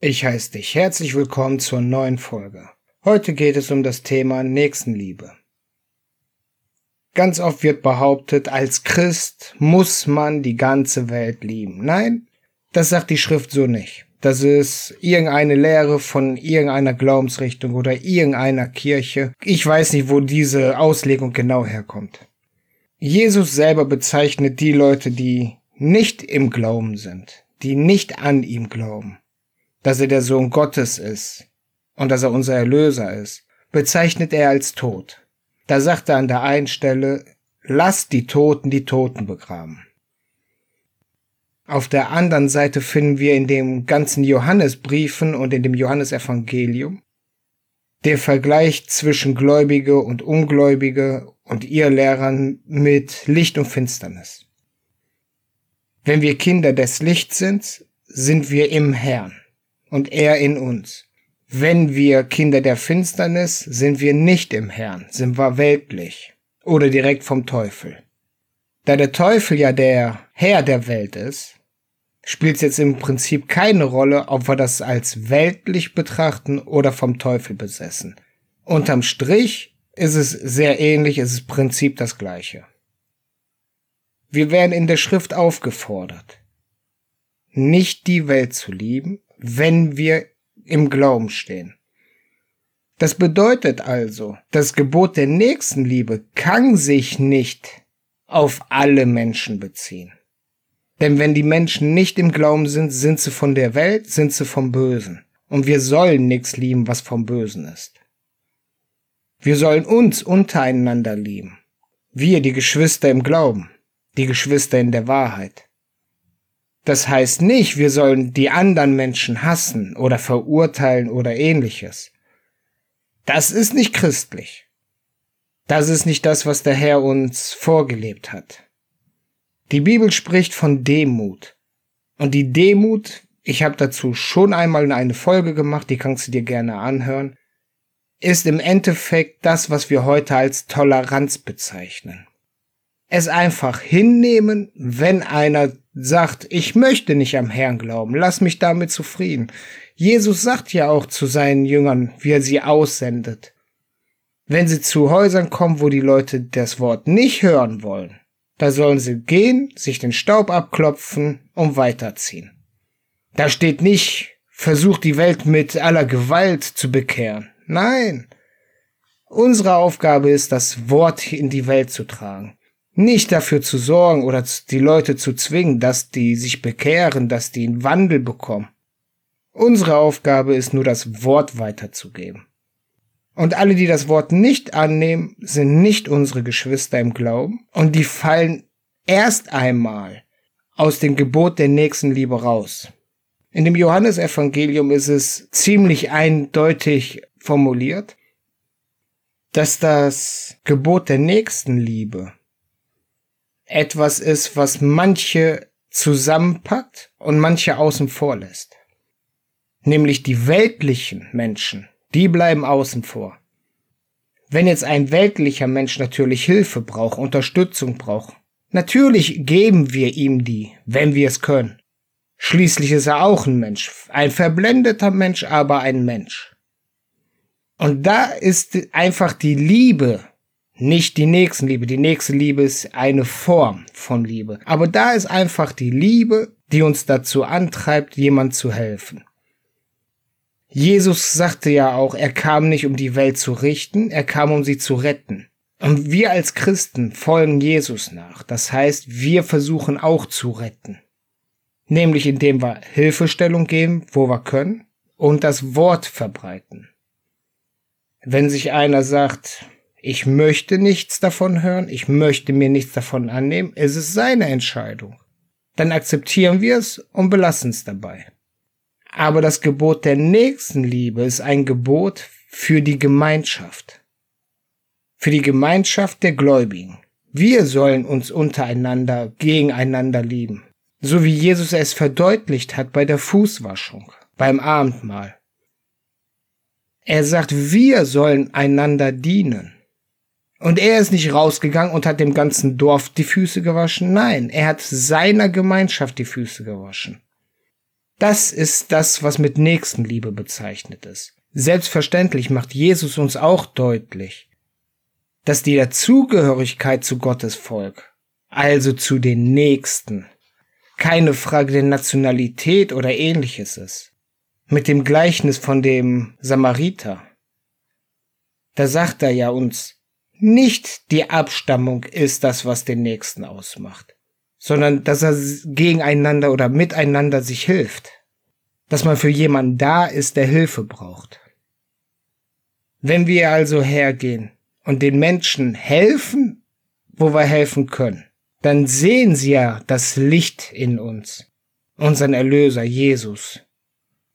Ich heiße dich herzlich willkommen zur neuen Folge. Heute geht es um das Thema Nächstenliebe. Ganz oft wird behauptet, als Christ muss man die ganze Welt lieben. Nein, das sagt die Schrift so nicht. Das ist irgendeine Lehre von irgendeiner Glaubensrichtung oder irgendeiner Kirche. Ich weiß nicht, wo diese Auslegung genau herkommt. Jesus selber bezeichnet die Leute, die nicht im Glauben sind, die nicht an ihm glauben dass er der Sohn Gottes ist und dass er unser Erlöser ist, bezeichnet er als tot. Da sagt er an der einen Stelle, lasst die Toten die Toten begraben. Auf der anderen Seite finden wir in den ganzen Johannesbriefen und in dem Johannesevangelium der Vergleich zwischen Gläubige und Ungläubige und ihr Lehrern mit Licht und Finsternis. Wenn wir Kinder des Lichts sind, sind wir im Herrn und er in uns. Wenn wir Kinder der Finsternis, sind wir nicht im Herrn, sind wir weltlich oder direkt vom Teufel. Da der Teufel ja der Herr der Welt ist, spielt es jetzt im Prinzip keine Rolle, ob wir das als weltlich betrachten oder vom Teufel besessen. Unterm Strich ist es sehr ähnlich, ist es im Prinzip das gleiche. Wir werden in der Schrift aufgefordert, nicht die Welt zu lieben, wenn wir im Glauben stehen. Das bedeutet also, das Gebot der Nächstenliebe kann sich nicht auf alle Menschen beziehen. Denn wenn die Menschen nicht im Glauben sind, sind sie von der Welt, sind sie vom Bösen. Und wir sollen nichts lieben, was vom Bösen ist. Wir sollen uns untereinander lieben. Wir, die Geschwister im Glauben, die Geschwister in der Wahrheit. Das heißt nicht, wir sollen die anderen Menschen hassen oder verurteilen oder ähnliches. Das ist nicht christlich. Das ist nicht das, was der Herr uns vorgelebt hat. Die Bibel spricht von Demut. Und die Demut, ich habe dazu schon einmal eine Folge gemacht, die kannst du dir gerne anhören, ist im Endeffekt das, was wir heute als Toleranz bezeichnen. Es einfach hinnehmen, wenn einer sagt, ich möchte nicht am Herrn glauben, lass mich damit zufrieden. Jesus sagt ja auch zu seinen Jüngern, wie er sie aussendet. Wenn sie zu Häusern kommen, wo die Leute das Wort nicht hören wollen, da sollen sie gehen, sich den Staub abklopfen und weiterziehen. Da steht nicht, versucht die Welt mit aller Gewalt zu bekehren. Nein. Unsere Aufgabe ist, das Wort in die Welt zu tragen nicht dafür zu sorgen oder die Leute zu zwingen, dass die sich bekehren, dass die einen Wandel bekommen. Unsere Aufgabe ist nur das Wort weiterzugeben. Und alle, die das Wort nicht annehmen, sind nicht unsere Geschwister im Glauben und die fallen erst einmal aus dem Gebot der Nächstenliebe raus. In dem Johannesevangelium ist es ziemlich eindeutig formuliert, dass das Gebot der Nächstenliebe etwas ist, was manche zusammenpackt und manche außen vor lässt. Nämlich die weltlichen Menschen, die bleiben außen vor. Wenn jetzt ein weltlicher Mensch natürlich Hilfe braucht, Unterstützung braucht, natürlich geben wir ihm die, wenn wir es können. Schließlich ist er auch ein Mensch, ein verblendeter Mensch, aber ein Mensch. Und da ist einfach die Liebe nicht die Nächstenliebe. Die Nächstenliebe ist eine Form von Liebe. Aber da ist einfach die Liebe, die uns dazu antreibt, jemand zu helfen. Jesus sagte ja auch, er kam nicht, um die Welt zu richten, er kam, um sie zu retten. Und wir als Christen folgen Jesus nach. Das heißt, wir versuchen auch zu retten. Nämlich indem wir Hilfestellung geben, wo wir können, und das Wort verbreiten. Wenn sich einer sagt, ich möchte nichts davon hören, ich möchte mir nichts davon annehmen, es ist seine Entscheidung. Dann akzeptieren wir es und belassen es dabei. Aber das Gebot der Nächstenliebe ist ein Gebot für die Gemeinschaft. Für die Gemeinschaft der Gläubigen. Wir sollen uns untereinander, gegeneinander lieben. So wie Jesus es verdeutlicht hat bei der Fußwaschung, beim Abendmahl. Er sagt, wir sollen einander dienen. Und er ist nicht rausgegangen und hat dem ganzen Dorf die Füße gewaschen. Nein, er hat seiner Gemeinschaft die Füße gewaschen. Das ist das, was mit Nächstenliebe bezeichnet ist. Selbstverständlich macht Jesus uns auch deutlich, dass die Dazugehörigkeit zu Gottes Volk, also zu den Nächsten, keine Frage der Nationalität oder ähnliches ist. Mit dem Gleichnis von dem Samariter. Da sagt er ja uns, nicht die Abstammung ist das, was den Nächsten ausmacht, sondern dass er gegeneinander oder miteinander sich hilft. Dass man für jemanden da ist, der Hilfe braucht. Wenn wir also hergehen und den Menschen helfen, wo wir helfen können, dann sehen sie ja das Licht in uns, unseren Erlöser Jesus.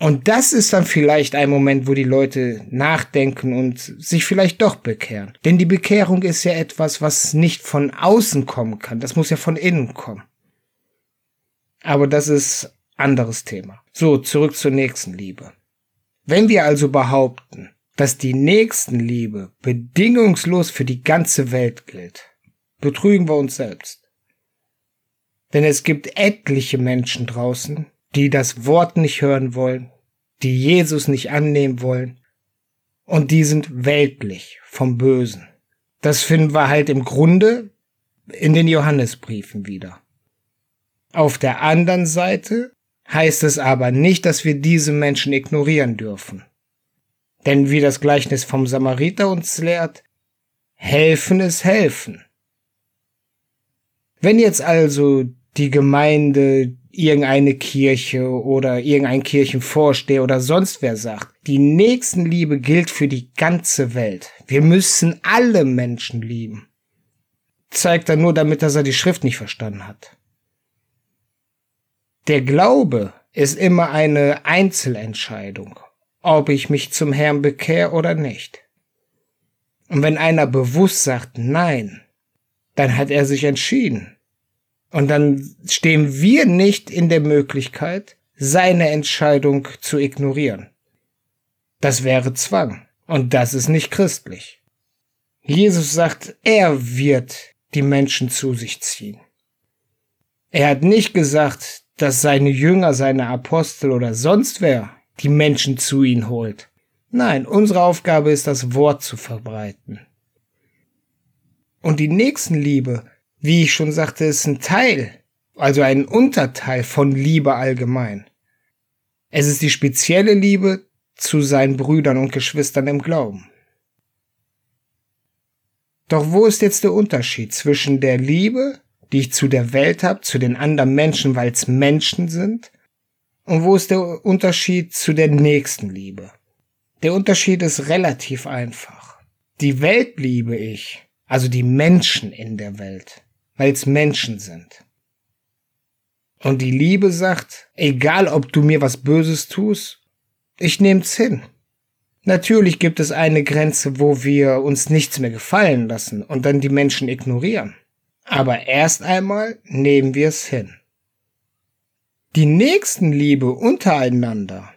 Und das ist dann vielleicht ein Moment, wo die Leute nachdenken und sich vielleicht doch bekehren. Denn die Bekehrung ist ja etwas, was nicht von außen kommen kann. Das muss ja von innen kommen. Aber das ist anderes Thema. So, zurück zur nächsten Liebe. Wenn wir also behaupten, dass die Nächstenliebe bedingungslos für die ganze Welt gilt, betrügen wir uns selbst. Denn es gibt etliche Menschen draußen, die das Wort nicht hören wollen, die Jesus nicht annehmen wollen, und die sind weltlich vom Bösen. Das finden wir halt im Grunde in den Johannesbriefen wieder. Auf der anderen Seite heißt es aber nicht, dass wir diese Menschen ignorieren dürfen. Denn wie das Gleichnis vom Samariter uns lehrt, helfen ist helfen. Wenn jetzt also die Gemeinde, irgendeine Kirche oder irgendein Kirchenvorsteher oder sonst wer sagt, die Nächstenliebe gilt für die ganze Welt. Wir müssen alle Menschen lieben. Zeigt er nur damit, dass er die Schrift nicht verstanden hat. Der Glaube ist immer eine Einzelentscheidung, ob ich mich zum Herrn bekehre oder nicht. Und wenn einer bewusst sagt Nein, dann hat er sich entschieden. Und dann stehen wir nicht in der Möglichkeit, seine Entscheidung zu ignorieren. Das wäre Zwang. Und das ist nicht christlich. Jesus sagt, er wird die Menschen zu sich ziehen. Er hat nicht gesagt, dass seine Jünger, seine Apostel oder sonst wer die Menschen zu ihm holt. Nein, unsere Aufgabe ist, das Wort zu verbreiten. Und die Nächstenliebe wie ich schon sagte, ist ein Teil, also ein Unterteil von Liebe allgemein. Es ist die spezielle Liebe zu seinen Brüdern und Geschwistern im Glauben. Doch wo ist jetzt der Unterschied zwischen der Liebe, die ich zu der Welt habe, zu den anderen Menschen, weil es Menschen sind, und wo ist der Unterschied zu der nächsten Liebe? Der Unterschied ist relativ einfach. Die Welt liebe ich, also die Menschen in der Welt weil es Menschen sind. Und die Liebe sagt, egal ob du mir was Böses tust, ich nehm's hin. Natürlich gibt es eine Grenze, wo wir uns nichts mehr gefallen lassen und dann die Menschen ignorieren. Aber erst einmal nehmen wir es hin. Die Nächstenliebe untereinander,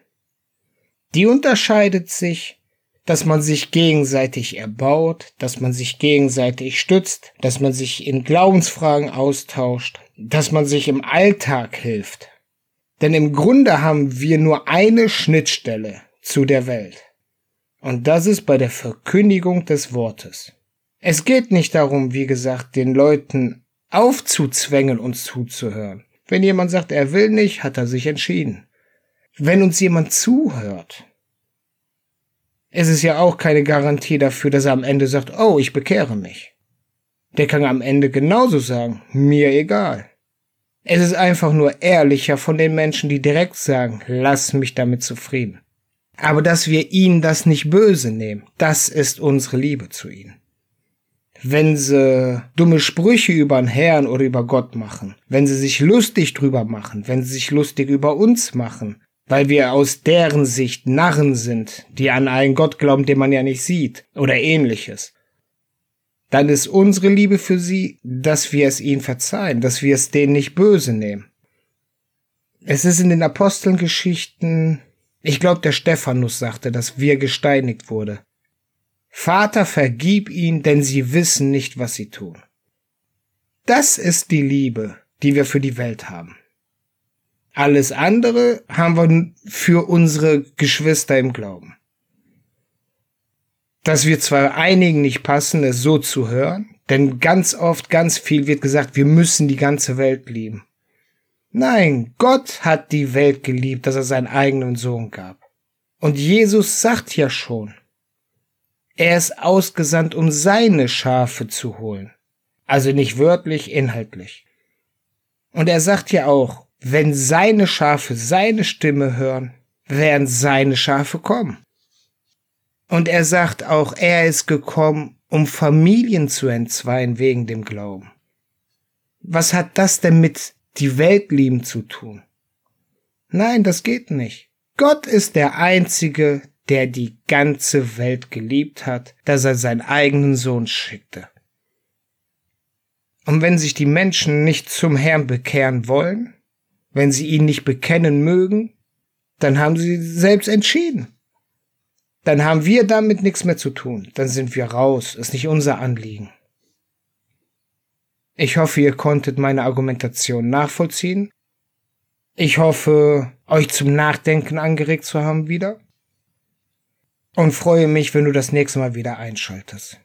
die unterscheidet sich dass man sich gegenseitig erbaut, dass man sich gegenseitig stützt, dass man sich in Glaubensfragen austauscht, dass man sich im Alltag hilft. Denn im Grunde haben wir nur eine Schnittstelle zu der Welt. Und das ist bei der Verkündigung des Wortes. Es geht nicht darum, wie gesagt, den Leuten aufzuzwängen, uns zuzuhören. Wenn jemand sagt, er will nicht, hat er sich entschieden. Wenn uns jemand zuhört, es ist ja auch keine Garantie dafür, dass er am Ende sagt, oh, ich bekehre mich. Der kann am Ende genauso sagen, mir egal. Es ist einfach nur ehrlicher von den Menschen, die direkt sagen, lass mich damit zufrieden. Aber dass wir ihnen das nicht böse nehmen, das ist unsere Liebe zu ihnen. Wenn sie dumme Sprüche über den Herrn oder über Gott machen, wenn sie sich lustig drüber machen, wenn sie sich lustig über uns machen, weil wir aus deren Sicht Narren sind, die an einen Gott glauben, den man ja nicht sieht, oder ähnliches, dann ist unsere Liebe für sie, dass wir es ihnen verzeihen, dass wir es denen nicht böse nehmen. Es ist in den Apostelgeschichten, ich glaube, der Stephanus sagte, dass wir gesteinigt wurde. Vater, vergib ihnen, denn sie wissen nicht, was sie tun. Das ist die Liebe, die wir für die Welt haben. Alles andere haben wir für unsere Geschwister im Glauben. Dass wir zwar einigen nicht passen, es so zu hören, denn ganz oft, ganz viel wird gesagt, wir müssen die ganze Welt lieben. Nein, Gott hat die Welt geliebt, dass er seinen eigenen Sohn gab. Und Jesus sagt ja schon, er ist ausgesandt, um seine Schafe zu holen. Also nicht wörtlich, inhaltlich. Und er sagt ja auch, wenn seine Schafe seine Stimme hören, werden seine Schafe kommen. Und er sagt auch, er ist gekommen, um Familien zu entzweien wegen dem Glauben. Was hat das denn mit die Welt lieben zu tun? Nein, das geht nicht. Gott ist der Einzige, der die ganze Welt geliebt hat, dass er seinen eigenen Sohn schickte. Und wenn sich die Menschen nicht zum Herrn bekehren wollen, wenn sie ihn nicht bekennen mögen, dann haben sie selbst entschieden. Dann haben wir damit nichts mehr zu tun. Dann sind wir raus. Ist nicht unser Anliegen. Ich hoffe, ihr konntet meine Argumentation nachvollziehen. Ich hoffe, euch zum Nachdenken angeregt zu haben wieder. Und freue mich, wenn du das nächste Mal wieder einschaltest.